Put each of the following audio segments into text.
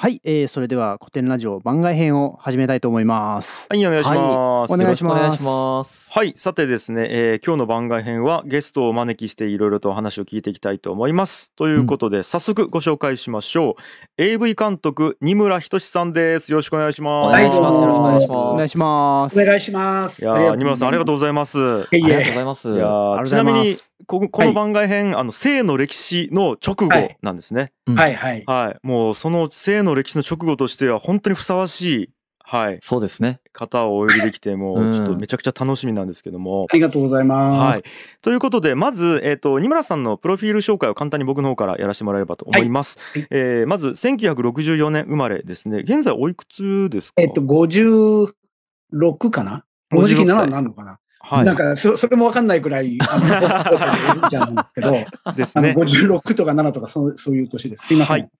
はい、えー、それでは古典ラジオ番外編を始めたいと思います。はい、お願いします。はい、お願いします。はい、さてですね、えー、今日の番外編はゲストをお招きしていろいろと話を聞いていきたいと思います。ということで、うん、早速ご紹介しましょう。AV 監督二村仁さんです。よろしくお願いします。お願いします。よろしくお願いします。お願いします。お願いします。いや、二村さんありがとうございます。ありがとうございます。いや、ちなみにここの番外編、はい、あの性の歴史の直後なんですね。はい、はい、はい。もうその性の歴史の直後としては本当にふさわしいはい、そうですね。方をお呼びできてもう ちょっとめちゃくちゃ楽しみなんですけども、ありがとうございます、はい、ということでまず、えーと、二村さんのプロフィール紹介を簡単に僕の方からやらせてもらえればと思います、はい、えー、まず1964年生まれですね。現在おいくつですか？えっ、と56かな？この時期なのかな？はい、なんかそそれも分かんないくらい、あの、なんですけど、ですね、56とか7とかそうそういう年です。すいません。はい。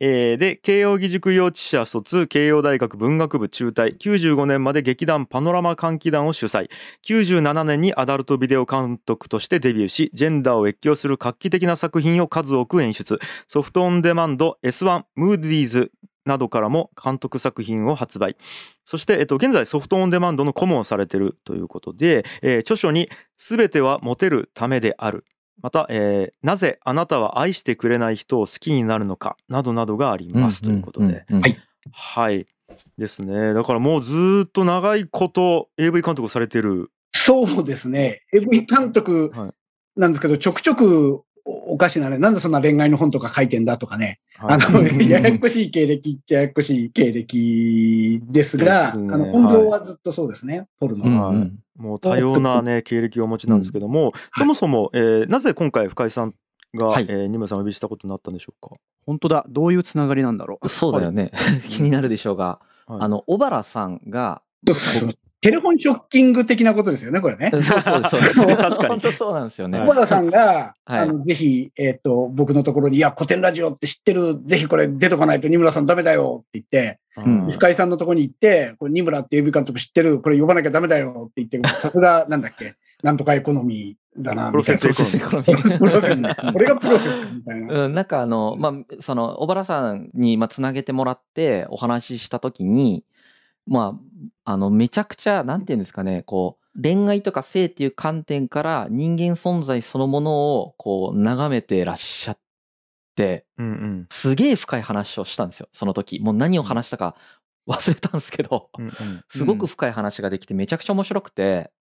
えー、で慶應義塾幼稚舎卒慶應大学文学部中退。95年まで劇団パノラマ歓喜団を主催。97年にアダルトビデオ監督としてデビューしジェンダーを越境する画期的な作品を数多く演出。ソフトオンデマンド S1 ムーディーズなどからも監督作品を発売。そして、えっと、現在ソフトオンデマンドの顧問をされているということで、えー、著書に「すべてはモテるためである」また、えー、なぜあなたは愛してくれない人を好きになるのかなどなどがあります。ということで、はい、はい、ですね。だからもうずっと長いこと AV 監督をされてる。そうですね。AV 監督なんですけど、ちょくちょくおかしなね、なんでそんな恋愛の本とか書いてんだとかね、はい、あの、ややこしい経歴っちゃややこしい経歴ですが、すね、あの本業はずっとそうですね、はい、ポルノ、は。い、もう多様なね、経歴をお持ちなんですけども、うん、そもそも、えー、なぜ今回深井さんが、はい、えー、二村さんをお呼びしたことになったんでしょうか？本当だ、どういうつながりなんだろう。そうだよね。気になるでしょうが、あの、小原さんが、テレフォンショッキング的なことですよね、これね。そうそうそうです。確かに。本当そうなんですよね。小原さんが、はい、あの、ぜひ、えっ、ー、と、僕のところに、いや、古典ラジオって知ってる、ぜひこれ出とかないと二村さんダメだよって言って、うん、深井さんのところに行って、これ二村って指監督知ってる、これ呼ばなきゃダメだよって言って、さすが、なんだっけ、なんとかエコノミーだな。プロセスエコノミー。これがプロセスみたいな。うん、なんかあの、まあ、その、小原さんに、まあ、つなげてもらってお話ししたときに、まあ、あの、めちゃくちゃ、なんていうんですかね、こう、恋愛とか性っていう観点から人間存在そのものをこう眺めてらっしゃって、うんうん、すげえ深い話をしたんですよ、その時。もう何を話したか忘れたんですけど、うん。うん、すごく深い話ができてめちゃくちゃ面白くて、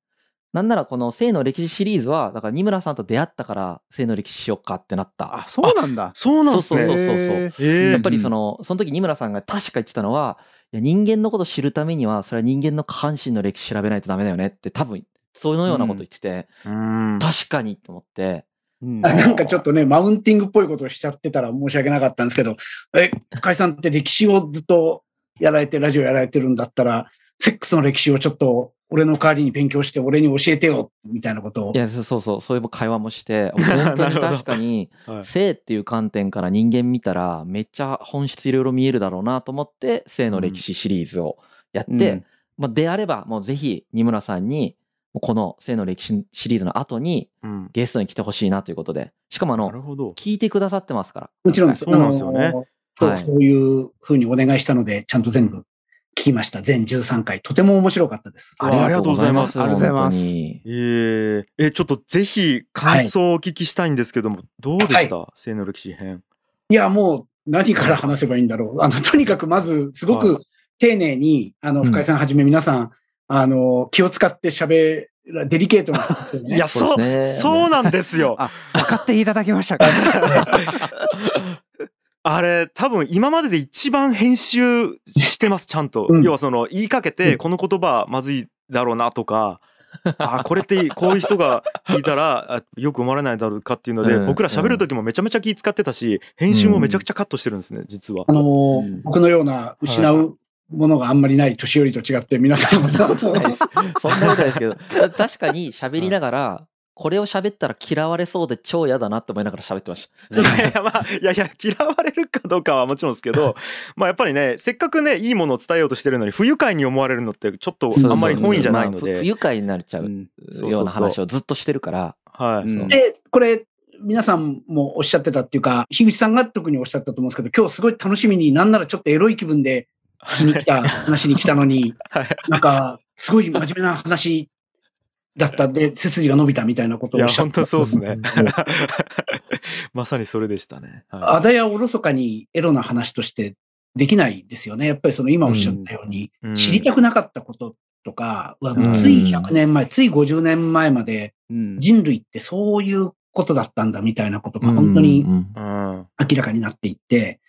なんならこの性の歴史シリーズは、だから二村さんと出会ったから性の歴史しよっかってなった。あ、そうなんだ。そうなんですね。そうそうそうそう。やっぱりその、その時二村さんが確か言ってたのは、いや人間のこと知るためには、それは人間の下半身の歴史調べないとダメだよねって多分、そのようなこと言ってて、うん、確かにと思って。うん、なんかちょっとね、マウンティングっぽいことをしちゃってたら申し訳なかったんですけど、え、深井さんって歴史をずっとやられて、ラジオやられてるんだったら、セックスの歴史をちょっと俺の代わりに勉強して俺に教えてよみたいなことを。いや、そうそう、そう。いう会話もして、本当に確かに、性っていう観点から人間見たら、めっちゃ本質いろいろ見えるだろうなと思って、性の歴史シリーズをやって、うん、まあ、であれば、もうぜひ、二村さんに、この性の歴史シリーズの後に、ゲストに来てほしいなということで、しかもあの、聞いてくださってますから。もちろんそうなんですよね。そう、そういうふうにお願いしたので、ちゃんと全部聞きました。全13回。とても面白かったです。ありがとうございます。ありがとうございます。えー、え、ちょっとぜひ感想をお聞きしたいんですけども、はい、どうでした、はい、性の歴史編。いや、もう何から話せばいいんだろう。あの、とにかくまず、すごく丁寧に、あの、深井さんはじめ皆さん、あの、気を使って喋デリケートな、ね、いや、そう、そうなんですよ。分かっていただけましたか？あれ多分今までで一番編集してますちゃんと、うん、要はその言いかけてこの言葉まずいだろうなとか、あこれってこういう人が聞いたらよく思われないだろうかっていうので、僕ら喋る時もめちゃめちゃ気使ってたし編集もめちゃくちゃカットしてるんですね実は。あのー、僕のような失うものがあんまりない年寄りと違って皆さんも。そんなことないですけど。確かに喋りながらこれを喋ったら嫌われそうで超嫌だなって思いながら喋ってました。いやいや、まあ、いやいや、嫌われるかどうかはもちろんですけど、まあやっぱりね、せっかくね、いいものを伝えようとしてるのに、不愉快に思われるのってちょっとあんまり本意じゃないので。不愉快になっちゃうような話をずっとしてるから。はい。で、これ、皆さんもおっしゃってたっていうか、樋口さんが特におっしゃったと思うんですけど、今日すごい楽しみになんならちょっとエロい気分で聞きに来た話に来たのに、なんか、すごい真面目な話だったんで、背筋が伸びたみたいなことをおっしゃっていや、本当そうですね。まさにそれでしたね。あだやおろそかにエロな話としてできないですよね。やっぱりその今おっしゃったように、うん、知りたくなかったこととかは、つい100年前、うん、つい50年前まで人類ってそういうことだったんだみたいなことが本当に明らかになっていって、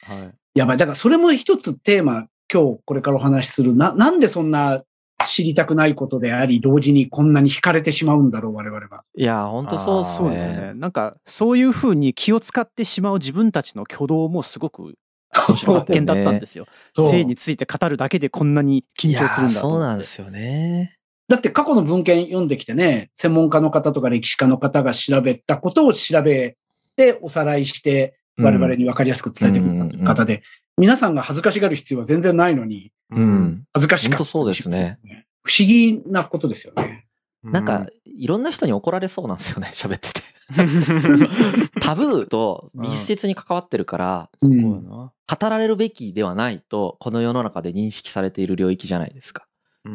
やばい。だからそれも一つテーマ、今日これからお話しする。な、なんでそんな知りたくないことであり、同時にこんなに惹かれてしまうんだろう、我々は。いや、本当そうそうですね。なんか、そういうふうに気を使ってしまう自分たちの挙動もすごく発見だったんですよ。性について語るだけでこんなに緊張するんだそうなんですよね。だって過去の文献読んできてね、専門家の方とか歴史家の方が調べたことを調べておさらいして、我々に分かりやすく伝えてくれた方で、皆さんが恥ずかしがる必要は全然ないのに、うん、恥ずかしかった。そうですね。不思議なことですよね。なんか、いろんな人に怒られそうなんですよね、喋ってて。タブーと密接に関わってるから、うん、語られるべきではないと、この世の中で認識されている領域じゃないですか。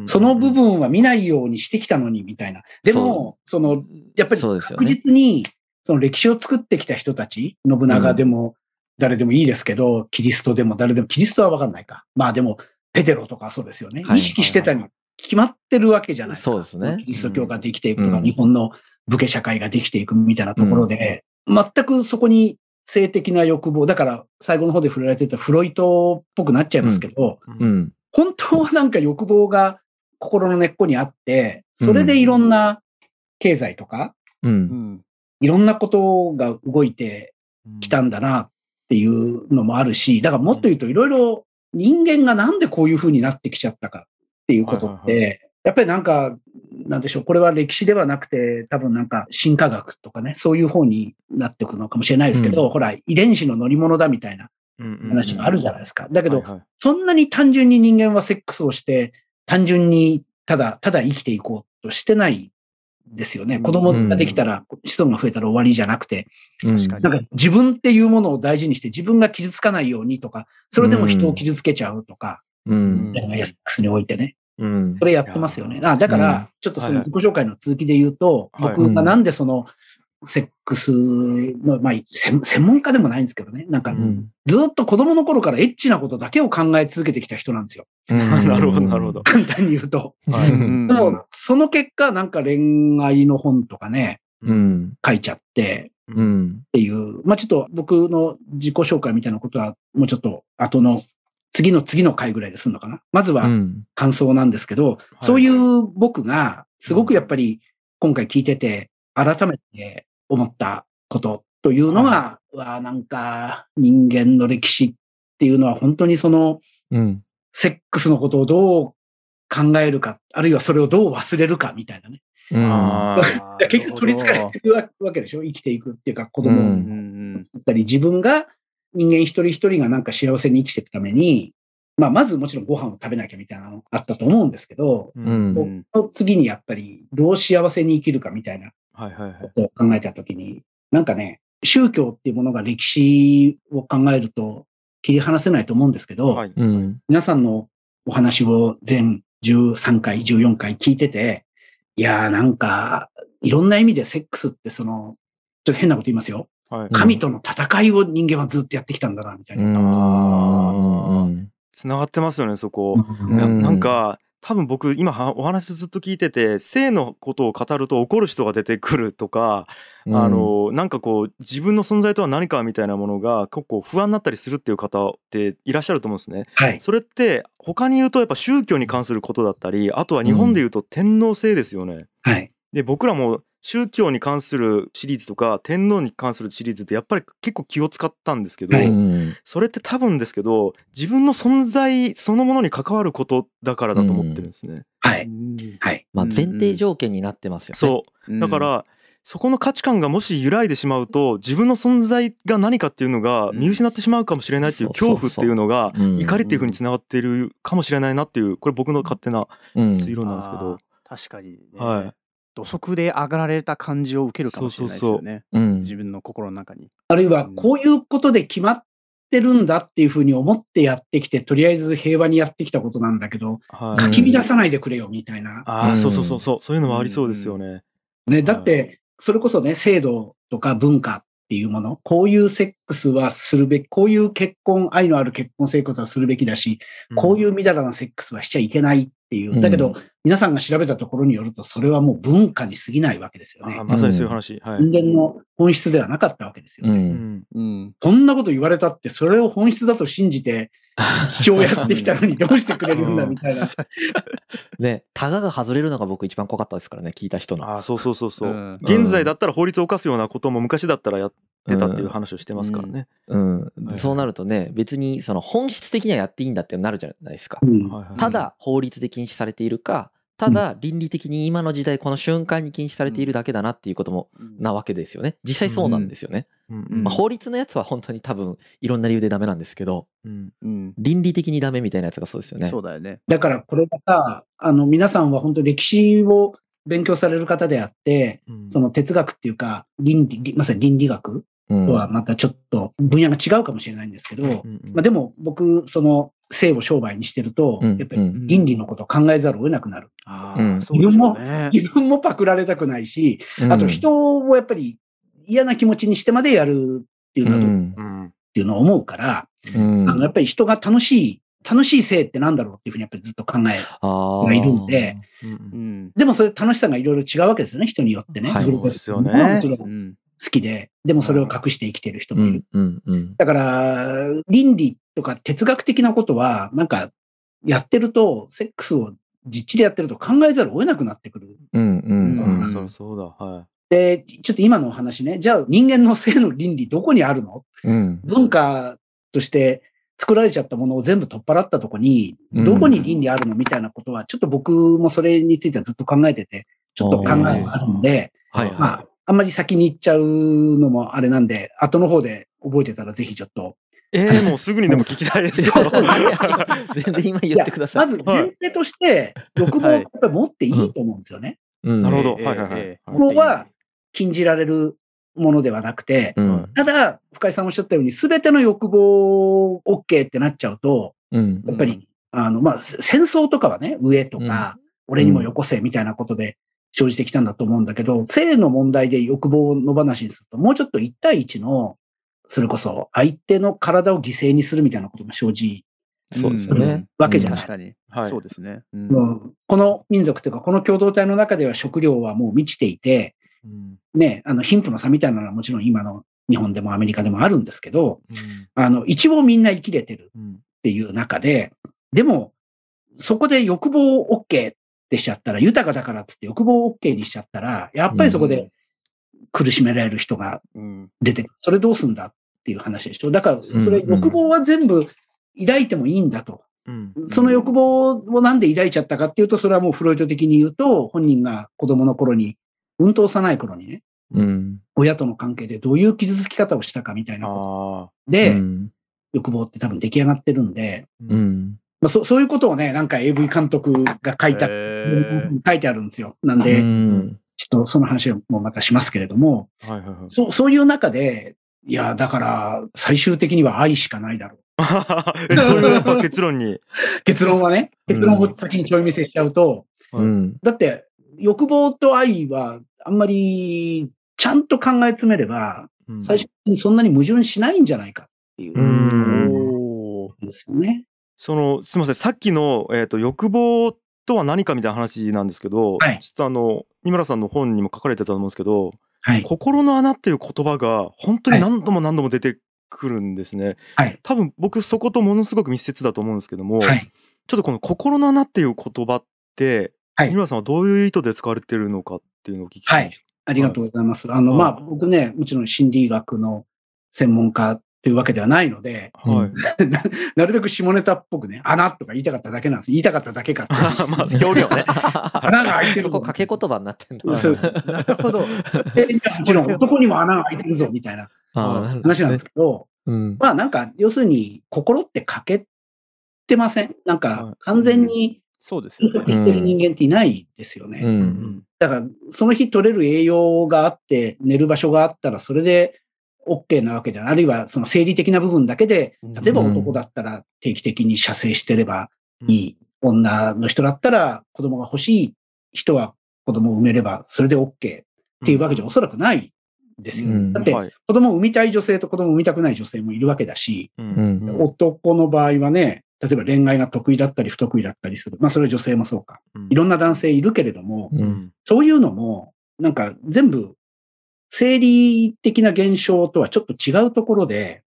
その部分は見ないようにしてきたのに、みたいな。でも、その、やっぱり確実に、その歴史を作ってきた人たち、信長でも、誰でもいいですけど、キリストでも誰でも、キリストはわかんないか。まあでも、ペテロとかそうですよね。意識してたに決まってるわけじゃないですか。そうですね。キリスト教ができていくとか、日本の武家社会ができていくみたいなところで、全くそこに性的な欲望、だから最後の方で触れられてたフロイトっぽくなっちゃいますけど、本当はなんか欲望が心の根っこにあって、それでいろんな経済とか、うん、いろんなことが動いてきたんだなっていうのもあるし、だからもっと言うといろいろ人間がなんでこういう風になってきちゃったかっていうことって、やっぱりなんか、なんでしょう、これは歴史ではなくて、多分なんか進化学とかね、そういう方になっていくのかもしれないですけど、うん、ほら、遺伝子の乗り物だみたいな話があるじゃないですか。だけど、そんなに単純に人間はセックスをして、単純にただ、ただ生きていこうとしてないですよね。子供ができたら、子孫が増えたら終わりじゃなくて、なんか自分っていうものを大事にして自分が傷つかないようにとか、それでも人を傷つけちゃうとか、うん。においてね。うん。それやってますよね。あだから、ちょっとその自己紹介の続きで言うと、僕がなんでその、セックスの、まあ、専門家でもないんですけどね。なんか、ずっと子供の頃からエッチなことだけを考え続けてきた人なんですよ。なるほど、なるほど。簡単に言うと。はい、でも、その結果、なんか恋愛の本とかね、うん、書いちゃって、うん、っていう、まあちょっと僕の自己紹介みたいなことは、もうちょっと後の次の次の回ぐらいですんのかな。まずは感想なんですけど、うんそういう僕がすごくやっぱり今回聞いてて、改めて思ったことというのは、はい、なんか人間の歴史っていうのは本当にその、うん、セックスのことをどう考えるか、あるいはそれをどう忘れるかみたいなね。うん、結局取り憑かれてるわけでしょ？生きていくっていうか子供を作ったり、自分が人間一人一人がなんか幸せに生きていくために、まあ、まずもちろんご飯を食べなきゃみたいなのあったと思うんですけど、うん、その次にやっぱりどう幸せに生きるかみたいなことを考えたときに、なんかね、宗教っていうものが歴史を考えると切り離せないと思うんですけど、はい。うん、皆さんのお話を全13回、14回聞いてて、いやーなんか、いろんな意味でセックスってその、ちょっと変なこと言いますよ。はい、神との戦いを人間はずっとやってきたんだな、みたいな。つながってますよね、そこ。なんか、多分僕今お話ずっと聞いてて性のことを語ると怒る人が出てくるとか、うん、あのなんかこう自分の存在とは何かみたいなものが結構不安になったりするっていう方っていらっしゃると思うんですね。はい、それって他に言うとやっぱ宗教に関することだったりあとは日本で言うと天皇制ですよね。うん、はい、で僕らも宗教に関するシリーズとか天皇に関するシリーズってやっぱり結構気を使ったんですけど、はい、それって多分ですけど自分の存在そのものに関わることだからだと思ってるんですね。はい。はい。まあ前提条件になってますよね。そう。だから、そこの価値観がもし揺らいでしまうと自分の存在が何かっていうのが見失ってしまうかもしれないっていう恐怖っていうのが怒りっていうふうにつながっているかもしれないなっていうこれ僕の勝手な推論なんですけど。確かに、ね、はい土足で上がられた感じを受けるかもしれないですよね。うん自分の心の中に。あるいは、こういうことで決まってるんだっていうふうに思ってやってきて、とりあえず平和にやってきたことなんだけど、はいかき乱さないでくれよみたいな。ああ、うんそうそうそうそう、そういうのもありそうですよね。ね、だって、それこそね、制度とか文化っていうもの、こういうセックスはするべき、こういう結婚、愛のある結婚生活はするべきだし、こういうみだらなセックスはしちゃいけないっていう。だけど、うん皆さんが調べたところによると、それはもう文化に過ぎないわけですよね。まさにそういう話。はい。人間の本質ではなかったわけですよう。ね。うんんうん。そんなこと言われたって、それを本質だと信じて、一生やってきたのにどうしてくれるんだみたいな。ね、タガが外れるのが僕一番怖かったですからね、聞いた人の。ああ、そうそうそうそう。うん現在だったら法律を犯すようなことも昔だったらやってたっていう話をしてますからね。うんはいそうなるとね、別にその本質的にはやっていいんだってなるじゃないですか。うんはいはいただ法律で禁止されているか、ただ倫理的に今の時代この瞬間に禁止されているだけだなっていうこともなわけですよね。実際そうなんですよね。うんうんまあ、法律のやつは本当に多分いろんな理由でダメなんですけど、うんうん。倫理的にダメみたいなやつがそうですよね。そうだよね。だからこれがさ、あの、皆さんは本当歴史を勉強される方であって、うんその哲学っていうか、倫理、まさに倫理学うんとはまたちょっと分野が違うかもしれないんですけど、うんうんまあでも僕、その性を商売にしてると、うんやっぱりうん倫理のことを考えざるを得なくなる。ああ、うん。そうでしょうね。自分もパクられたくないし、あと人をやっぱり嫌な気持ちにしてまでやるっていうのはどうっうん。うんていうのを思うから、うん。あの、やっぱり人が楽しい、楽しい性ってなんだろうっていうふうにやっぱりずっと考えがいるんで、うん。うん。でもそれ楽しさがいろいろ違うわけですよね、人によってね。そうですよね。まあもちろん好うん。きで、でもそれを隠して生きてる人うもいる。んうんうん。だから、倫理とか哲学的なことは、なんか、やってると、セックスを実地でやってると考えざるを得なくなってくる。うんうんあうん。そうそうだ。はで、ちょっと今のお話ね、じゃあ人間の性の倫理どこにあるの？うん。文化として作られちゃったものを全部取っ払ったとこに、うん。どこに倫理あるの？みたいなことは、ちょっと僕もそれについてはずっと考えてて、ちょっと考えがあるんで、はいはまあ、あんまり先に行っちゃうのもあれなんで、後の方で覚えてたらぜひちょっと。い。えー、もうすぐにでも聞きたいですけど。い。全然今言ってください。まず前提として、欲望をやっぱり持っていいと思うんですよね。うんなるほどええはいはいはいええここは禁じられるものではなくて、うんただ、深井さんおっしゃったように、すべての欲望 OK ってなっちゃうと、うんやっぱり、あの、まあ、せ戦争とかはね、上とか、俺にもよこせみたいなことで生じてきたんだと思うんだけど、性の問題で欲望を野放しにすると、もうちょっと1対1の、それこそ相手の体を犠牲にするみたいなことが生じ、そうですよね。うん。わけじゃない。確かに。はい。そうですね。うん。この民族というか、この共同体の中では食料はもう満ちていて、うん。ね、あの、貧富の差みたいなのはもちろん今の日本でもアメリカでもあるんですけど、うん。あの、一応みんな生きれてるうん。っていう中で、でも、そこで欲望を OK ってしちゃったら、豊かだからっつって欲望を OK にしちゃったら、やっぱりそこで苦しめられる人がうん。出てくる。それどうすんだっていう話でしょ。だから、それ欲望は全部抱いてもいいんだと。うんその欲望をなんで抱いちゃったかっていうと、それはもうフロイト的に言うと、本人が子供の頃に、うんと幼い頃にね、うん親との関係でどういう傷つき方をしたかみたいなこあとで、うん欲望って多分出来上がってるんで、ーうんまあ、そそういうことをね、なんか AV 監督が書いた、へ書いてあるんですよ。なんで、うんちょっとその話もまたしますけれども、はいはいはい。そうそういう中で、いや、だから最終的には愛しかないだろう。えそれがやっぱ結論に。結論はね、うん結論を先にちょい見せしちゃうと、うんだって欲望と愛はあんまりちゃんと考え詰めれば、うん最終的にそんなに矛盾しないんじゃないかっていううんですよね。そのすみませんさっきの、えー、と欲望とは何かみたいな話なんですけど、はいちょっとあの二村さんの本にも書かれてたと思うんですけどはい「。心の穴」っていう言葉が本当に何度も何度も出てくるんですね。はい。多分僕そことものすごく密接だと思うんですけども、はい。ちょっとこの「心の穴」っていう言葉って、はい二村さんはどういう意図で使われてるのかっていうのをお聞きしたいです。ありがとうございます。あの、はいまあ、僕ね、もちろん心理学の専門家というわけではないので、はい、な なるべく下ネタっぽくね、穴とか言いたかっただけなんです。言いたかっただけかって。まあ表現はね。穴が開いてるそこ掛け言葉になってんだ。そうなるほど。でもちろん男にも穴が開いてるぞ、みたいな話なんですけど、うんまあなんか、要するに、心って欠けてません？なんはいか、完全にそうですよね。生きてる人間っていないですよね。うんうんだから、その日取れる栄養があって、寝る場所があったら、それで OK なわけであるいはその生理的な部分だけで、例えば男だったら定期的に射精してればいい。女の人だったら子供が欲しい人は子供を産めれば、それで OK っていうわけじゃおそらくないですよ。うん。だって、はい。子供を産みたい女性と子供を産みたくない女性もいるわけだし、ううんん。男の場合はね、例えば恋愛が得意だったり不得意だったりする。まあそれは女性もそうか。いろんな男性いるけれども、うん。そういうのも、なんか全部、生理的な現象とはちょっと違うところで。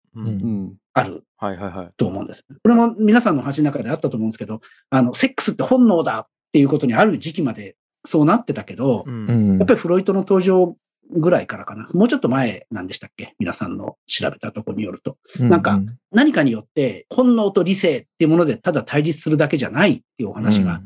あるはいはいはい。と思うんです。これも皆さんの話の中であったと思うんですけど、あの、セックスって本能だっていうことにある時期までそうなってたけど、ううんんやっぱりフロイトの登場ぐらいからかな。もうちょっと前なんでしたっけ？皆さんの調べたところによると。なんか何かによって本能と理性っていうものでただ対立するだけじゃないっていうお話が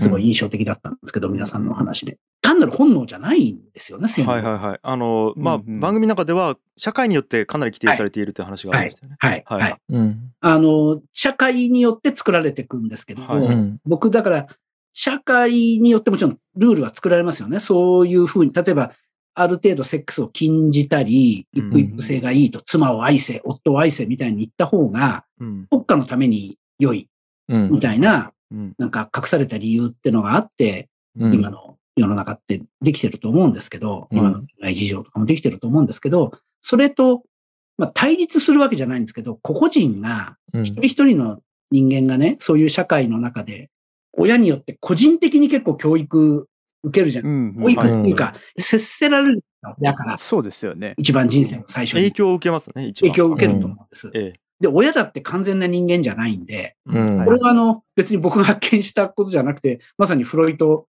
すごい印象的だったんですけど、皆さんのお話で。単なる本能じゃないんですよね、はいはいはい。あの、まあ、うんうん番組の中では、社会によってかなり規定されているという話がありましたよね。はい。はいはい。うんあの、社会によって作られていくんですけども、はいうん僕、だから、社会によってもちろんルールは作られますよね。そういうふうに、例えば、ある程度セックスを禁じたり、うん一夫一夫制がいいと、妻を愛せ、夫を愛せみたいに言った方が、うん。国家のために良い、うんみたいな、うん。なんか隠された理由ってのがあって、うん。今の世の中ってできてると思うんですけど、うん。今の内事情とかもできてると思うんですけど、それと、まあ、対立するわけじゃないんですけど、個々人が、うん。一人一人の人間がね、そういう社会の中で、親によって個人的に結構教育受けるじゃないですか。保育っていうか、接せられる親からそうですよね。一番人生の最初に。影響を受けますね、一番。影響を受けると思うんです。ええ。で、親だって完全な人間じゃないんで、うんこれはあの、別に僕が発見したことじゃなくて、まさにフロイト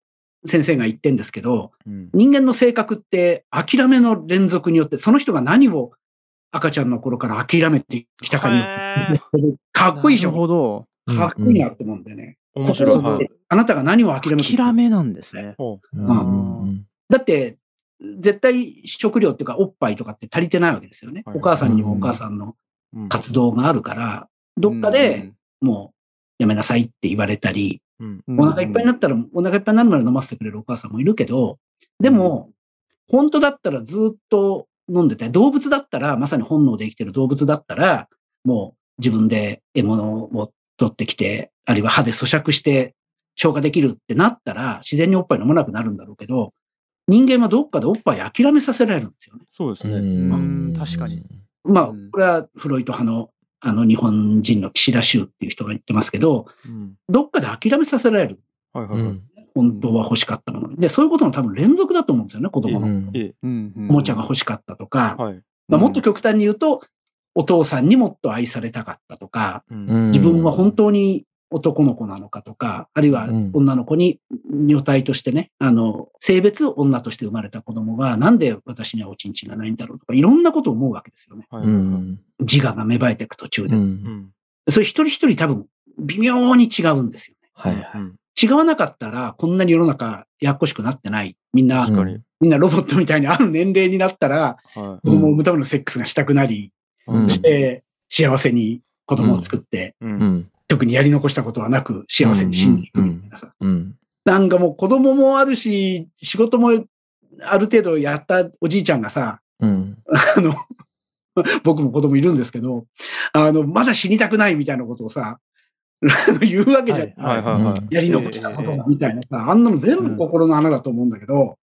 先生が言ってんですけど、うん。人間の性格って諦めの連続によって、その人が何を赤ちゃんの頃から諦めてきたかによって、かっこいいでしなるほょ。ど。かっこいいなって思うんでね。面白い。心ではい。あなたが何を諦めて諦めなんですね。ほうんだって、絶対食料っていうかおっぱいとかって足りてないわけですよね。はいお母さんにもお母さんのううん活動があるから、どっかでもうやめなさいって言われたり、お腹いっぱいになったらお腹いっぱいになるまで飲ませてくれるお母さんもいるけど、でも、本当だったらずっと飲んでて、動物だったら、まさに本能で生きてる動物だったら、もう自分で獲物を取ってきて、あるいは歯で咀嚼して消化できるってなったら、自然におっぱい飲まなくなるんだろうけど、人間はどっかでおっぱい諦めさせられるんですよね。そうですね。うん確かに。まあうん、これはフロイト派のあの日本人の岸田修っていう人が言ってますけど、うん。どっかで諦めさせられる。はいはいはい。うん本当は欲しかったもの。で、そういうことの多分連続だと思うんですよね、子供の。うんええ。うんうんおもちゃが欲しかったとか、はい。まあ、もっと極端に言うと、お父さんにもっと愛されたかったとか、うん。自分は本当に男の子なのかとか、あるいはうん女の子に女体としてね、あの、性別女として生まれた子供が、なんで私にはおちんちんがないんだろうとか、いろんなことを思うわけですよね。はい。うはいん自我が芽生えていく途中で。うんうん。それ一人一人多分、微妙に違うんですよね。はいはいうん違わなかったら、こんなに世の中やっこしくなってない。みんな、確かに。みんなロボットみたいにある年齢になったら、は子供を産むためのセックスがしたくなり、い。うんで、幸せに子供を作って、う。うんん特にやり残したことはなく幸せに死んでいく。みたいなさ。うん。なんかもう子供もあるし、仕事もある程度やったおじいちゃんがさ、うん。あの、僕も子供いるんですけど、あの、まだ死にたくないみたいなことをさ、言うわけじゃん。やり残したことがみたいなさ、あんなの全部心の穴だと思うんだけど、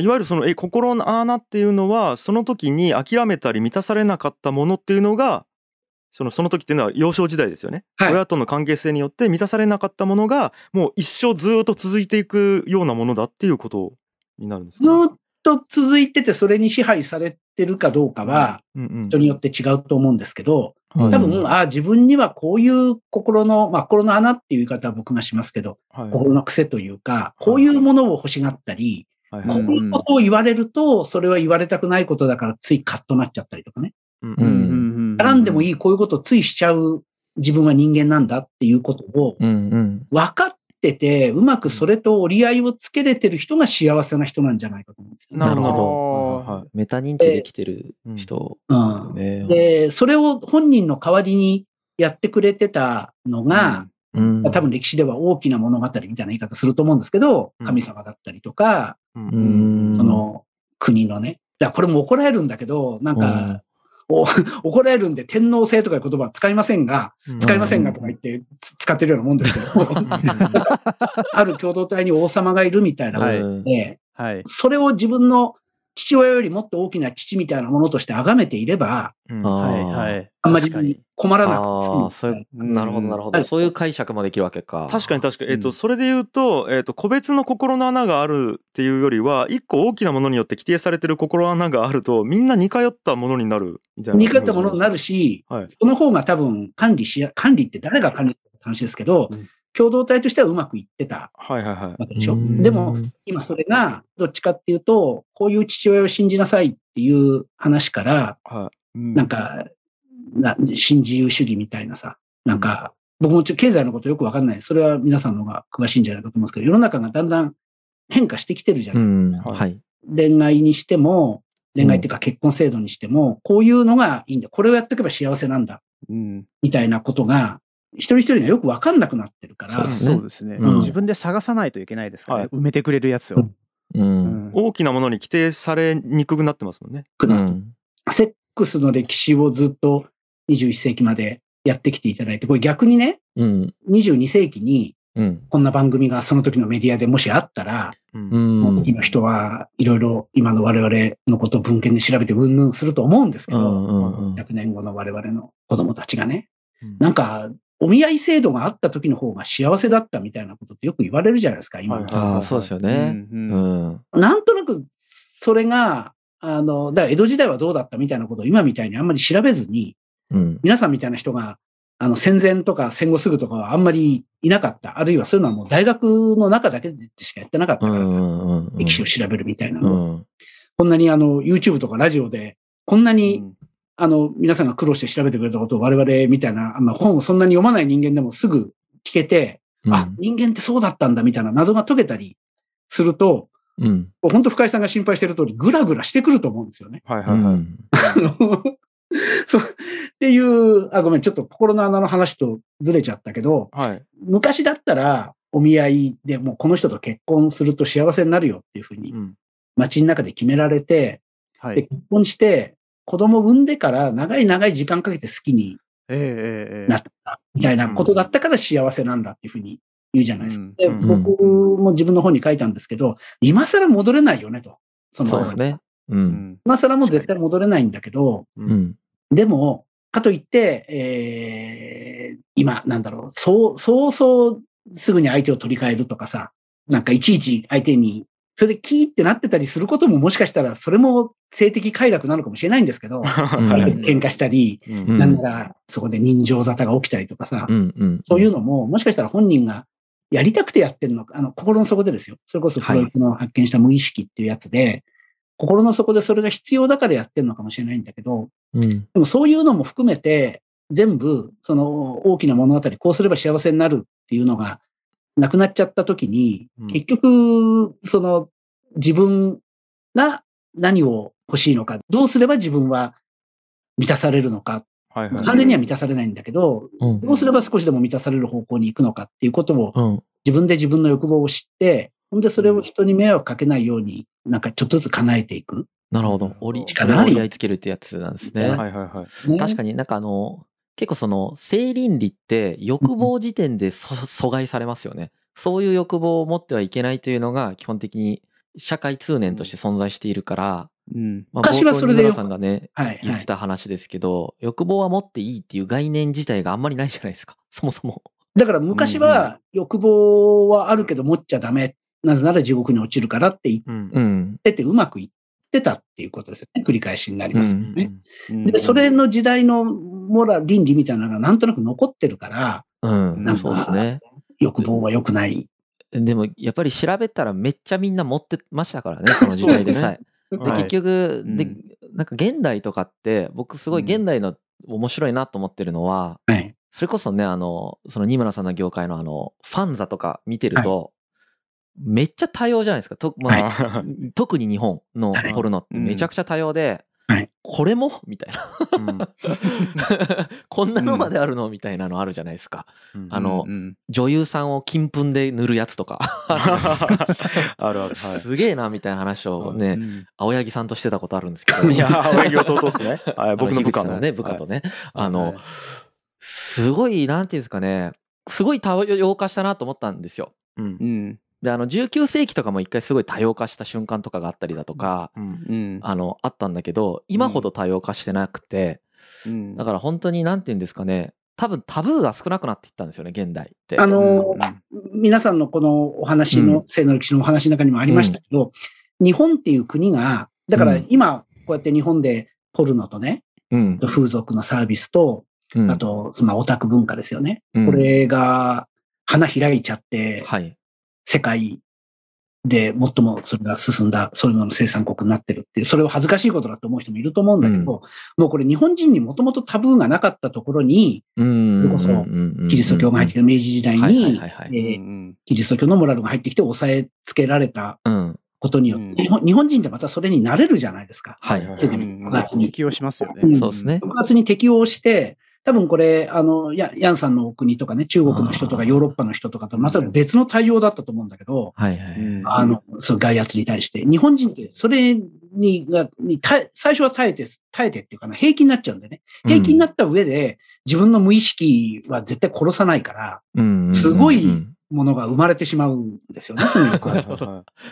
いわゆるそのえ心の穴っていうのはその時に諦めたり満たされなかったものっていうのがそのその時っていうのは幼少時代ですよね、はい。親との関係性によって満たされなかったものがもう一生ずーっと続いていくようなものだっていうことになるんですか、ずーっと続いててそれに支配されてるかどうかは人によって違うと思うんですけど、はい。多分、ああ、自分にはこういう心の、まあ、心の穴っていう言い方は僕がしますけど、はい。心の癖というか、こういうものを欲しがったり、はい。こはいういうことを言われると、それは言われたくないことだからついカッとなっちゃったりとかね。うんうーうん。ん絡んでもいい。い、こういうことをついしちゃう自分は人間なんだっていうことをうんうん分かってて、うまくそれと折り合いをつけれてる人が幸せな人なんじゃないかと思うんですよね。なるほどはいはいメタ認知できてる人ですよね。で、それを本人の代わりにやってくれてたのが、多分歴史では大きな物語みたいな言い方すると思うんですけど、神様だったりとか、その国のね。だこれも怒られるんだけど、なんか、怒られるんで天皇制とかいう言葉は使いませんが、使いませんがとか言って使ってるようなもんですけど、ある共同体に王様がいるみたいなもので、はい、それを自分の父親よりもっと大きな父みたいなものとして崇めていれば、うん、はいはい、あんまり困らなくてなるほどなるほど、そういう解釈もできるわけか。確かに確かに、えっ、ー、とそれで言うと、えっ、ー、と個別の心の穴があるっていうよりは、一個大きなものによって規定されてる心の穴があると、みんな似通ったものになるみたいな。似通ったものになるし、はい、その方が多分管理しや管理って誰が管理する話ですけど、うん共同体としてはうまくいってたわけでしょ？でも、今それが、どっちかっていうと、こういう父親を信じなさいっていう話から、はい、なんか、な新自由主義みたいなさ、なんか、僕もちょ経済のことよくわかんない。それは皆さんの方が詳しいんじゃないかと思うんですけど、世の中がだんだん変化してきてるじゃないですか。はい、恋愛にしても、恋愛っていうか結婚制度にしても、こういうのがいいんだ。これをやっておけば幸せなんだ。うん、みたいなことが、一人一人がよく分かんなくなってるから。そうですね。うん、自分で探さないといけないですからね。はい、埋めてくれるやつを、うん。大きなものに規定されにくくなってますもんね。セックスの歴史をずっと21世紀までやってきていただいて、これ逆にね、うん、22世紀にこんな番組がその時のメディアでもしあったら、うん、その時の人はいろいろ今の我々のことを文献で調べてうんぬんすると思うんですけど、100年後の我々の子供たちがね、なんかお見合い制度があった時の方が幸せだったみたいなことってよく言われるじゃないですか、今。はい、ああ、そうですよね。うん、なんとなく、それが、あの、だから江戸時代はどうだったみたいなことを今みたいにあんまり調べずに、うん、皆さんみたいな人が、あの、戦前とか戦後すぐとかはあんまりいなかった。あるいはそういうのはもう大学の中だけでしかやってなかったから、歴史を調べるみたいなの、うん、こんなにあの、YouTube とかラジオで、こんなにあの、皆さんが苦労して調べてくれたことを我々みたいな、あの本をそんなに読まない人間でもすぐ聞けて、うん、あ、人間ってそうだったんだみたいな謎が解けたりすると、うん、本当深井さんが心配してる通り、ぐらぐらしてくると思うんですよね。はいはいはい。そう、っていう、あ、ごめん、ちょっと心の穴の話とずれちゃったけど、はい、昔だったら、お見合いでもうこの人と結婚すると幸せになるよっていうふうに、街の中で決められて、はい、で結婚して、子供産んでから長い長い時間かけて好きになったみたいなことだったから幸せなんだっていうふうに言うじゃないですか。で、僕も自分の本に書いたんですけど、今更戻れないよねと。そのそうですね。うん、今更も絶対戻れないんだけど、うん、でも、かといって、えー、今、なんだろう、そう、そうそうすぐに相手を取り替えるとかさ、なんかいちいち相手にそれでキーってなってたりすることももしかしたら、それも性的快楽なのかもしれないんですけど、喧嘩したり、なんならそこで人情沙汰が起きたりとかさ、そういうのも、もしかしたら本人がやりたくてやってるのか、あの、心の底でですよ。それこそフロイトの発見した無意識っていうやつで、心の底でそれが必要だからやってるのかもしれないんだけど、でもそういうのも含めて、全部、その大きな物語、こうすれば幸せになるっていうのが、なくなっちゃった時に、結局、その自分が何を欲しいのか、どうすれば自分は満たされるのか、はいはい、完全には満たされないんだけど、うん、どうすれば少しでも満たされる方向に行くのかっていうことを、自分で自分の欲望を知って、ほんでそれを人に迷惑かけないように、なんかちょっとずつ叶えていく。なるほど。折り、折り合いつけるってやつなんですね。はいはいはい。確かになんかあの、結構その性倫理って欲望時点で阻害されますよね。そういう欲望を持ってはいけないというのが基本的に社会通念として存在しているから、うん、まあ、冒頭に村さんがね、はいはい、言ってた話ですけど、欲望は持っていいっていう概念自体があんまりないじゃないですか、そもそも。だから昔は欲望はあるけど持っちゃダメ。なぜなら地獄に落ちるからって言っててうまくいってたっていうことですよね。繰り返しになりますよね。で、それの時代のモラ、倫理みたいなのがなんとなく残ってるから、うん、なんそうですね。欲望は良くないでもやっぱり調べたらめっちゃみんな持ってましたからね その時代でさえ。で、ね、結局、で、なんか現代とかって僕すごい現代の面白いなと思ってるのは、うん、それこそねあのその二村さんの業界のあのファンザとか見てると、はい、めっちゃ多様じゃないですか。と、まあ、はい、特に日本のポルノってめちゃくちゃ多様で、はい、これも？みたいな、こんなのまであるの？みたいなのあるじゃないですか。あの、女優さんを金粉で塗るやつとか。あるある、すげえなみたいな話をね、青柳さんとしてたことあるんですけど。いや、青柳弟ですね。僕の部下の。ね、部下とね。あの、すごい、なんていうんですかね、すごい多様化したなと思ったんですよ。うん。であの19世紀とかも一回すごい多様化した瞬間とかがあったりだとか、うん、あのあったんだけど今ほど多様化してなくて、うん、だから本当に何て言うんですかね多分タブーが少なくなっていったんですよね現代って。あの、うん、皆さんのこのお話の、性の歴史のお話の中にもありましたけど、日本っていう国がだから今こうやって日本でポルノとね、風俗のサービスと、あと、まあ、オタク文化ですよね。これが花開いちゃって、はい、世界で最もそれが進んだ、そういうのの生産国になってるっていう、それを恥ずかしいことだと思う人もいると思うんだけど、うん、もうこれ日本人にもともとタブーがなかったところに、それこそキリスト教が入ってきて明治時代に、キリスト教のモラルが入ってきて抑えつけられたことによって、うん、日本人ってまたそれになれるじゃないですか。はい。すぐに9月に。適応しますよね。そうですね。9月に適応して、多分これ、あの、ヤンさんの国とかね、中国の人とかヨーロッパの人とかとまた別の対応だったと思うんだけど、はいはい。あの、その外圧に対して。日本人ってそれに、がに最初は耐えて、耐えてっていうかな、平気になっちゃうんでね。平気になった上で、自分の無意識は絶対殺さないから、すごいものが生まれてしまうんですよね、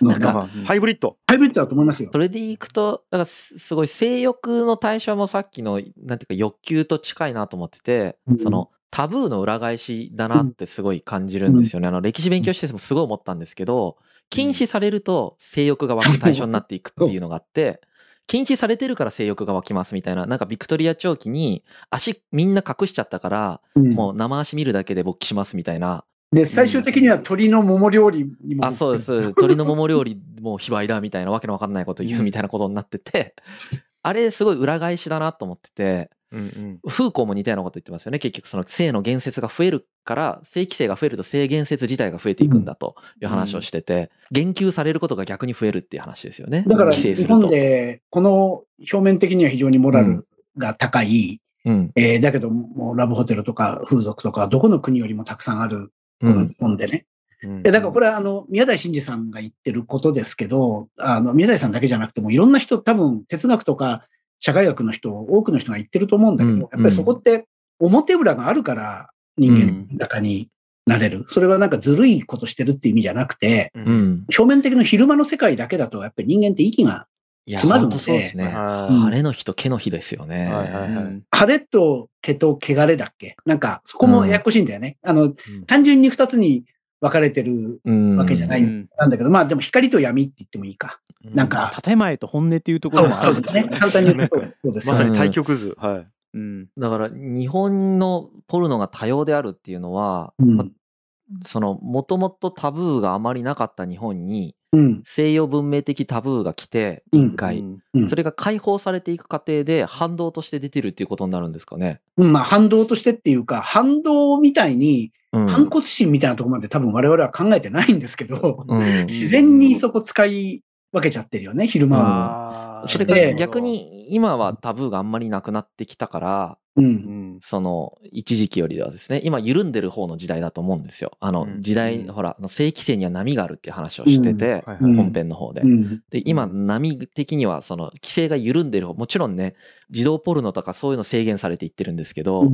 なんか、ハイブリッド。ハイブリッドだと思いますよ。それでいくと、だからすごい性欲の対象もさっきの、なんていうか欲求と近いなと思ってて、うん、その、タブーの裏返しだなってすごい感じるんですよね。あの、歴史勉強しててもすごい思ったんですけど、禁止されると性欲が湧く対象になっていくっていうのがあって、禁止されてるから性欲が湧きますみたいな、なんかビクトリア朝期に足みんな隠しちゃったから、もう生足見るだけで勃起しますみたいな、で、最終的には鶏の桃料理にも。あ、そうです。鶏 の桃料理も卑猥だみたいなわけのわかんないこと言うみたいなことになってて、あれすごい裏返しだなと思ってて、うんうん、フーコーも似たようなこと言ってますよね。結局その性の言説が増えるから、性規制が増えると性言説自体が増えていくんだという話をしてて、言及されることが逆に増えるっていう話ですよね。だから日本でこの表面的には非常にモラルが高い、うん、えー、だけどもラブホテルとか風俗とかどこの国よりもたくさんあるこの日本でね。うん、だからこれはあの宮台真司さんが言ってることですけど、あの宮台さんだけじゃなくてもいろんな人、多分哲学とか社会学の人、多くの人が言ってると思うんだけど、やっぱりそこって表裏があるから人間の中になれる。それはなんかずるいことしてるっていう意味じゃなくて、うん、表面的な昼間の世界だけだと、やっぱり人間って息が詰まるので。そうですね。晴れの日と毛の日ですよね。晴れと毛と汚れだっけ？なんか、そこもややこしいんだよね。あの、単純に二つに分かれてるわけじゃないんだけど、まあでも光と闇って言ってもいいか。なんか。建前と本音っていうところもあるんですね。簡単に言うと、そうですまさに対極図。はい。うん、だから日本のポルノが多様であるっていうのは、うんま、そのもともとタブーがあまりなかった日本に西洋文明的タブーが来て一回、それが解放されていく過程で反動として出てるっていうことになるんですかね。うん、まあ反動としてっていうか反動みたいに反骨心みたいなところまで多分我々は考えてないんですけど、うん、自然にそこ使い分けちゃってるよね昼間は。それが逆に今はタブーがあんまりなくなってきたから、うん、その一時期よりではですね今緩んでる方の時代だと思うんですよ。あの時代、ほら正規制には波があるっていう話をしてて、本編の方で、で今波的にはその規制が緩んでる方もちろんね児童ポルノとかそういうの制限されていってるんですけど、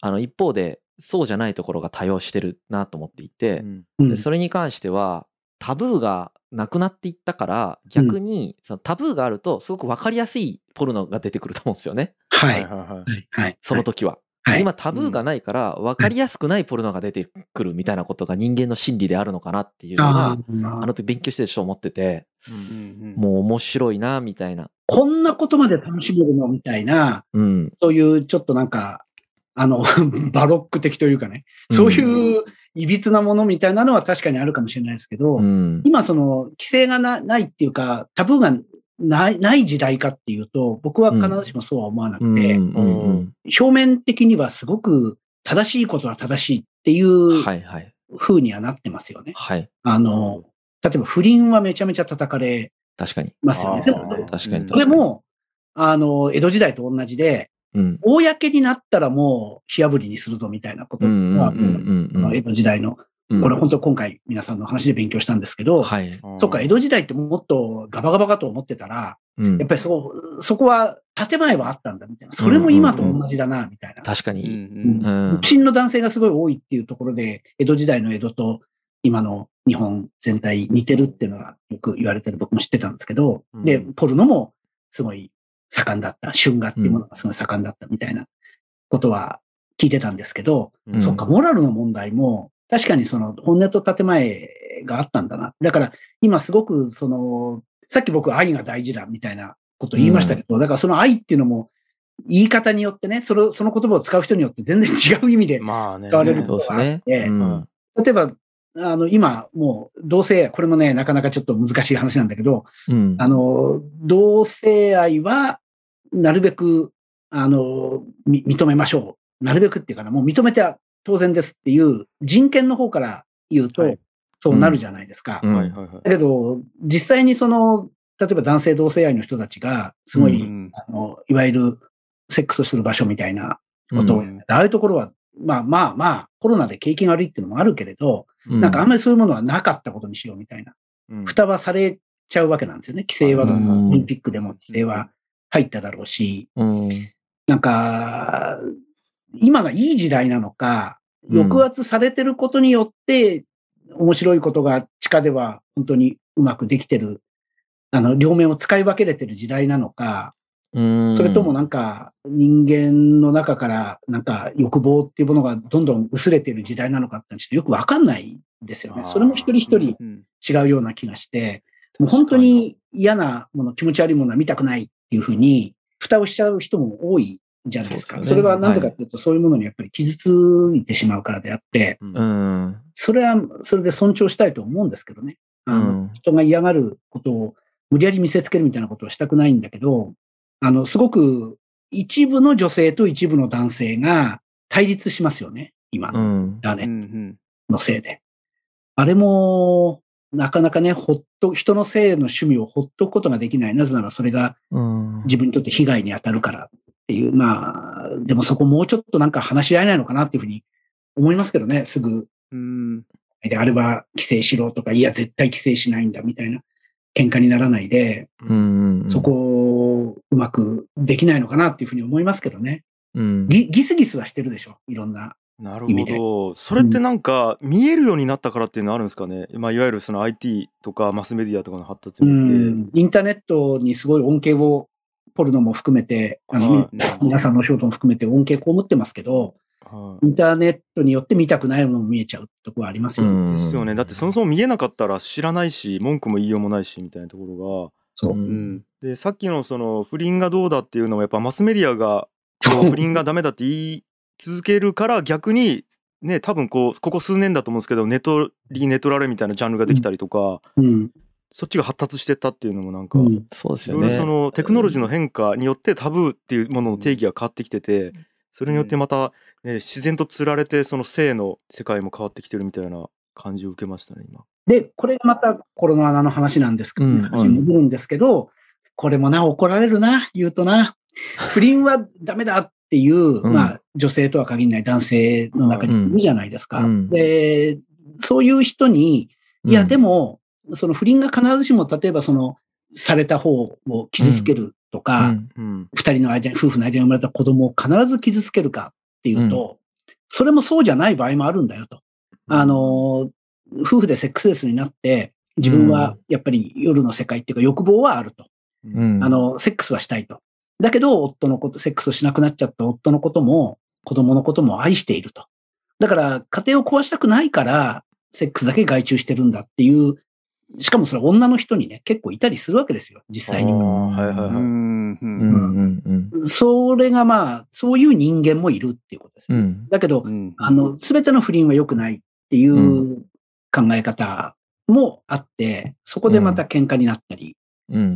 あの一方でそうじゃないところが多用してるなと思っていて、でそれに関してはタブーがなくなっていったから逆にそのタブーがあるとすごく分かりやすいポルノが出てくると思うんですよね。はい。はい。その時は。はい、今タブーがないから分かりやすくないポルノが出てくるみたいなことが人間の心理であるのかなっていうのがあの時勉強してる人思っててもう面白いなみたいな。こんなことまで楽しめるのみたいな、うん、そういうちょっとなんかあの バロック的というかねそういういびつなものみたいなのは確かにあるかもしれないですけど、うん、今その規制がないっていうかタブーがないない時代かっていうと、僕は必ずしもそうは思わなくて、表面的にはすごく正しいことは正しいっていう風にはなってますよね。はい、あの、例えば不倫はめちゃめちゃ叩かれますよね。確かに。それも、あの、江戸時代と同じで、うん。公になったらもう火炙りにするぞみたいなことが、江戸時代の、うんこれ本当今回皆さんの話で勉強したんですけど、はい。そっか、江戸時代ってもっとガバガバかと思ってたら、うんやっぱりそ、そこは建前はあったんだみたいな。それも今と同じだな、みたいな。確かに。うんうんうん独身の男性がすごい多いっていうところで、江戸時代の江戸と今の日本全体似てるっていうのはよく言われてる僕も知ってたんですけど、うんで、ポルノもすごい盛んだった、春画っていうものがすごい盛んだったみたいなことは聞いてたんですけど、うんそっか、モラルの問題も確かにその本音と建前があったんだな。だから今すごくその、さっき僕愛が大事だみたいなこと言いましたけど、だからその愛っていうのも言い方によってね、それその言葉を使う人によって全然違う意味で。使われるそうですね。ええうん例えば、あの、今、もう、同性愛、これもね、なかなかちょっと難しい話なんだけど、うんあの、同性愛は、なるべく、あの、み認めましょう。なるべくっていうかな、もう認めては当然ですっていう、人権の方から言うと、はいそうなるじゃないですか。うんはいはいはい。だけど、実際にその、例えば男性同性愛の人たちが、すごい、うんあの、いわゆるセックスをする場所みたいなことを、うんああいうところは、まあまあまあ、コロナで景気が悪いっていうのもあるけれど、うなんかあんまりそういうものはなかったことにしようみたいな。うん蓋はされちゃうわけなんですよね。規制は、うんオリンピックでも規制は入っただろうし、うん。なんか、今がいい時代なのか、うん。抑圧されてることによって、面白いことが地下では本当にうまくできてる、あの、両面を使い分けれてる時代なのか、うん。それともなんか人間の中からなんか欲望っていうものがどんどん薄れてる時代なのかってちょっとよくわかんないんですよね。それも一人一人うん違うような気がして、もう本当に嫌なもの、気持ち悪いものは見たくないいうふうに、蓋をしちゃう人も多いじゃないですか。そね。れはなんでかっていうと、そういうものにやっぱり傷ついてしまうからであって、うん。うんそれはそれで尊重したいと思うんですけどね。あのうん。人が嫌がることを無理やり見せつけるみたいなことはしたくないんだけど、あの、すごく一部の女性と一部の男性が対立しますよね、今うのんだねうんうん。のせいで。あれも、なかなかね、ほっと、人の性の趣味をほっとくことができない。なぜならそれがうん自分にとって被害に当たるからっていう、まあ、でもそこもうちょっとなんか話し合えないのかなっていうふうに思いますけどね、すぐ。うんで、あれは規制しろとか、いや、絶対規制しないんだみたいな喧嘩にならないで、うんそこをうまくできないのかなっていうふうに思いますけどね。うんギギスギスはしてるでしょ、いろんな。なる意味でほど。それってなんか見えるようになったからっていうのはあるんですかね？まあいわゆるその IT とかマスメディアとかの発達うによって。ん、インターネットにすごい恩恵を、ポルノも含めて、あのはい皆さんのお仕事も含めて恩恵被ってますけど、はインターネットによって見たくないものも見えちゃうところはありますよ。うんいですよね。だってそもそも見えなかったら知らないし文句も言いようもないしみたいなところそうう。うん。でさっきのその不倫がどうだっていうのもやっぱマスメディアが不倫がダメだって言い続けるから逆にね多分こうここ数年だと思うんですけどネトリネトラレみたいなジャンルができたりとか、うん。そっちが発達してったっていうのもなんか、うん。そうですよねそのテクノロジーの変化によってタブーっていうものの定義が変わってきててそれによってまた、ね、自然とつられてその性の世界も変わってきてるみたいな感じを受けましたね今。で、これがまたコロナの話なんですけど、うん話に戻るんですけど、これもな、怒られるな、言うとな。不倫はダメだっていう、うんまあ、女性とは限らない男性の中にいるじゃないですか。うん。で、そういう人に、いや、でもも、その不倫が必ずしも、例えばその、された方を傷つけるとか、うん。二人の間に、夫婦の間に生まれた子供を必ず傷つけるかっていうと、それもそうじゃない場合もあるんだよと。あの、夫婦でセックスレスになって、自分はやっぱり夜の世界っていうか欲望はあると。うん。あの、セックスはしたいと。だけど、夫のこと、セックスをしなくなっちゃった夫のことも、子供のことも愛していると。だから、家庭を壊したくないから、セックスだけ外注してるんだっていう、しかもそれは女の人にね、結構いたりするわけですよ、実際にも。あーはいはいはいうんうんうんうんそれがまあ、そういう人間もいるっていうことですね。うんだけどう、んあの、すべての不倫は良くないっていうう考え方もあって、そこでまた喧嘩になったり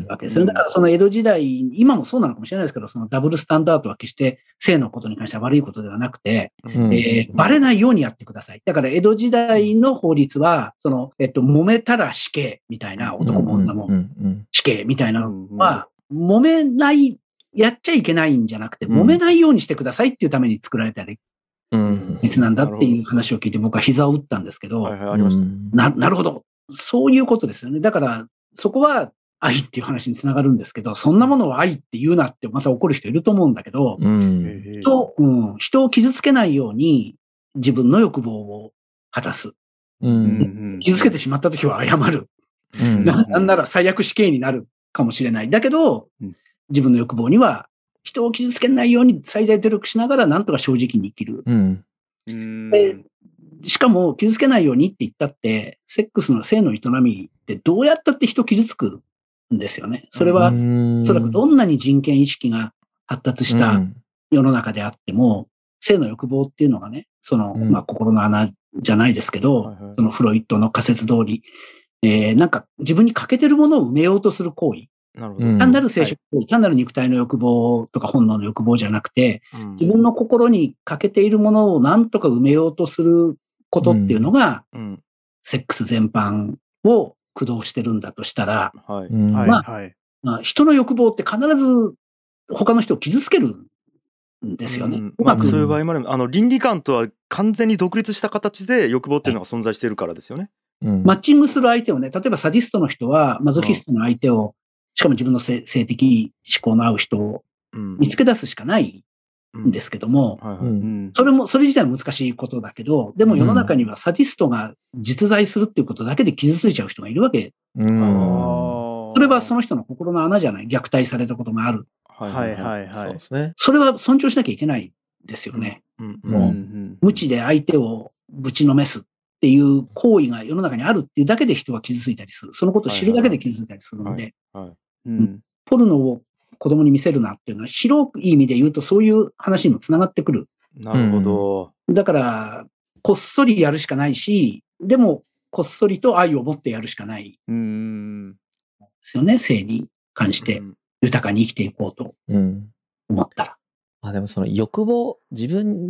わけですよね。だからその江戸時代、今もそうなのかもしれないですけど、そのダブルスタンダードは決して性のことに関しては悪いことではなくて、うんえーバレないようにやってください。だから江戸時代の法律は、その、えっと、揉めたら死刑みたいな、男も女もうんうん死刑みたいなのうんは、揉めないやっちゃいけないんじゃなくて、揉めないようにしてくださいっていうために作られたり、別なんだっていう話を聞いて僕は膝を打ったんですけど、なるほど。そういうことですよね。だから、そこは愛っていう話につながるんですけど、そんなものを愛って言うなってまた怒る人いると思うんだけど、うん、人うん、人を傷つけないように自分の欲望を果たす。うん、傷つけてしまった時は謝る。うん、なんなら最悪死刑になるかもしれない。だけど、自分の欲望には人を傷つけないように最大努力しながらなんとか正直に生きる。うんでしかも傷つけないようにって言ったって、セックスの性の営みってどうやったって人傷つくんですよね。それは、おそらくどんなに人権意識が発達した世の中であっても、性の欲望っていうのがね、その、まあ、心の穴じゃないですけど、そのフロイトの仮説通り、えー、なんか自分に欠けてるものを埋めようとする行為。なるほど。単なる生殖行為、はい、単なる肉体の欲望とか本能の欲望じゃなくて、うん、自分の心に欠けているものを何とか埋めようとすることっていうのが、うん、セックス全般を駆動してるんだとしたら、はい。まあ、はい、まあ、人の欲望って必ず他の人を傷つけるんですよね。うん、まあ、そういう場合もある。あの倫理観とは完全に独立した形で欲望っていうのが存在しているからですよね。うん、マッチングする相手をね、例えばサディストの人は、マゾキストの相手を、しかも自分の性的思考の合う人を見つけ出すしかないん。ですけども、それも、それ自体も難しいことだけど、でも世の中にはサディストが実在するっていうことだけで傷ついちゃう人がいるわけ。それはその人の心の穴じゃない。虐待されたことがある。はい。はいはい。そうですね。それは尊重しなきゃいけないですよね。もう、無知で相手をぶちのめすっていう行為が世の中にあるっていうだけで人は傷ついたりする。そのことを知るだけで傷ついたりするので、ポルノを子供に見せるなっていうのは、広い意味で言うとそういう話にもつながってくる。なるほど。だから、こっそりやるしかないし、でも、こっそりと愛を持ってやるしかない。うん。ですよね、性に関して、豊かに生きていこうと思ったら。あでもその欲望、自分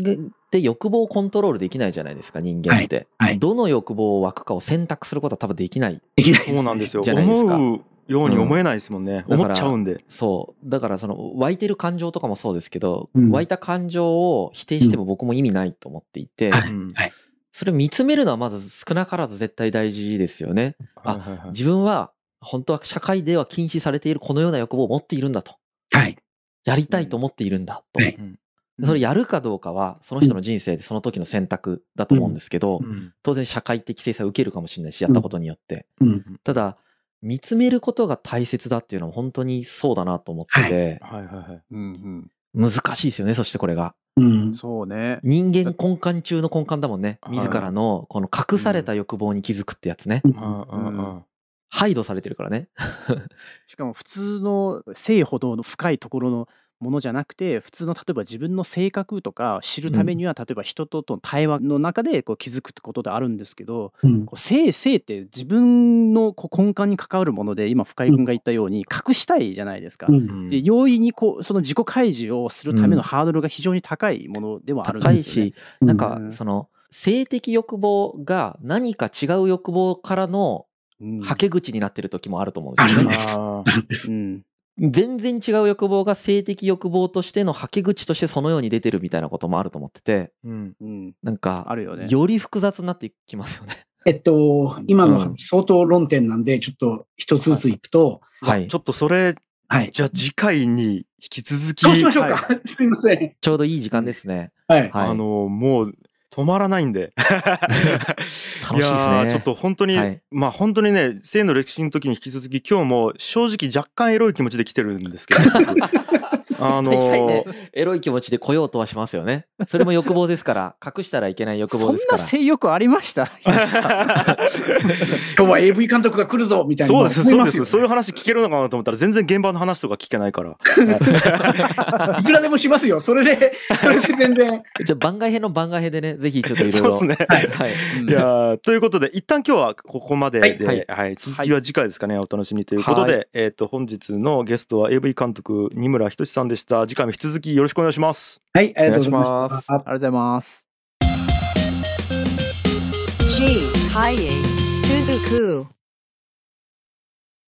で欲望をコントロールできないじゃないですか、人間って。はいはい、どの欲望を湧くかを選択することは多分できない。できない、そうなんですよ。じゃないですか。思うように思えないですもんね、うん、思っちゃうんで。そう。だからその湧いてる感情とかもそうですけど、うん、湧いた感情を否定しても僕も意味ないと思っていて、うん。はい、それを見つめるのはまず少なからず絶対大事ですよね、はいはいはい、あ自分は本当は社会では禁止されているこのような欲望を持っているんだと、はい、やりたいと思っているんだと、はい、それやるかどうかはその人の人生でその時の選択だと思うんですけど、当然社会的制裁を受けるかもしれないしやったことによって、ただ見つめることが大切だっていうのは本当にそうだなと思ってて、はい、はいはいはい。うんうん、難しいですよねそしてこれが。うん、そうね。人間根幹中の根幹だもんね。自らのこの隠された欲望に気づくってやつね。うん。うんうんハイドされてるからね。しかも普通の性ほどの深いところのものじゃなくて普通の例えば自分の性格とか知るためには、例えば人との対話の中でこう気づくってことであるんですけど、うん、こう性性って自分のこう根幹に関わるもので今深井君が言ったように隠したいじゃないですか。うん、で容易にこうその自己開示をするためのハードルが非常に高いものではあるんですよね。高いしなんかその性的欲望が何か違う欲望からのはけ口になってる時もあると思うんですよね。うん、全然違う欲望が性的欲望としてのはけ口としてそのように出てるみたいなこともあると思ってて、うん、なんかあるよねより複雑になってきますよね。えっと、今の相当論点なんで、ちょっと一つずついくと、はい、ちょっとそれ、はい、じゃあ次回に引き続き。そうしましょうか。はい、すみません。ちょうどいい時間ですね。はい。あの、もう、止まらないんで。いやちょっと本当に、はい、まあ本当にね性の歴史の時に引き続き今日も正直若干エロい気持ちで来てるんですけど あのー ね、エロい気持ちで来ようとはしますよね。それも欲望ですから、隠したらいけない欲望ですから。そんな性欲ありました？今日は AV 監督が来るぞみたいな、そうです、そうです。そういう話聞けるのかなと思ったら、全然現場の話とか聞けないから。いくらでもしますよ。それで、それで全然。じゃあ番外編の番外編でね、ぜひちょっといろいろ。そうですね。はい。はい、いやということで、一旦今日はここまでで、はい、はい、続きは次回ですかね、お楽しみということで、はい、えっ、と、本日のゲストは AV 監督、二村仁さんでした。次回も引き続きよろしくお願いします。はい、ありがとうございます。ありがとうございます。G ハイエスズク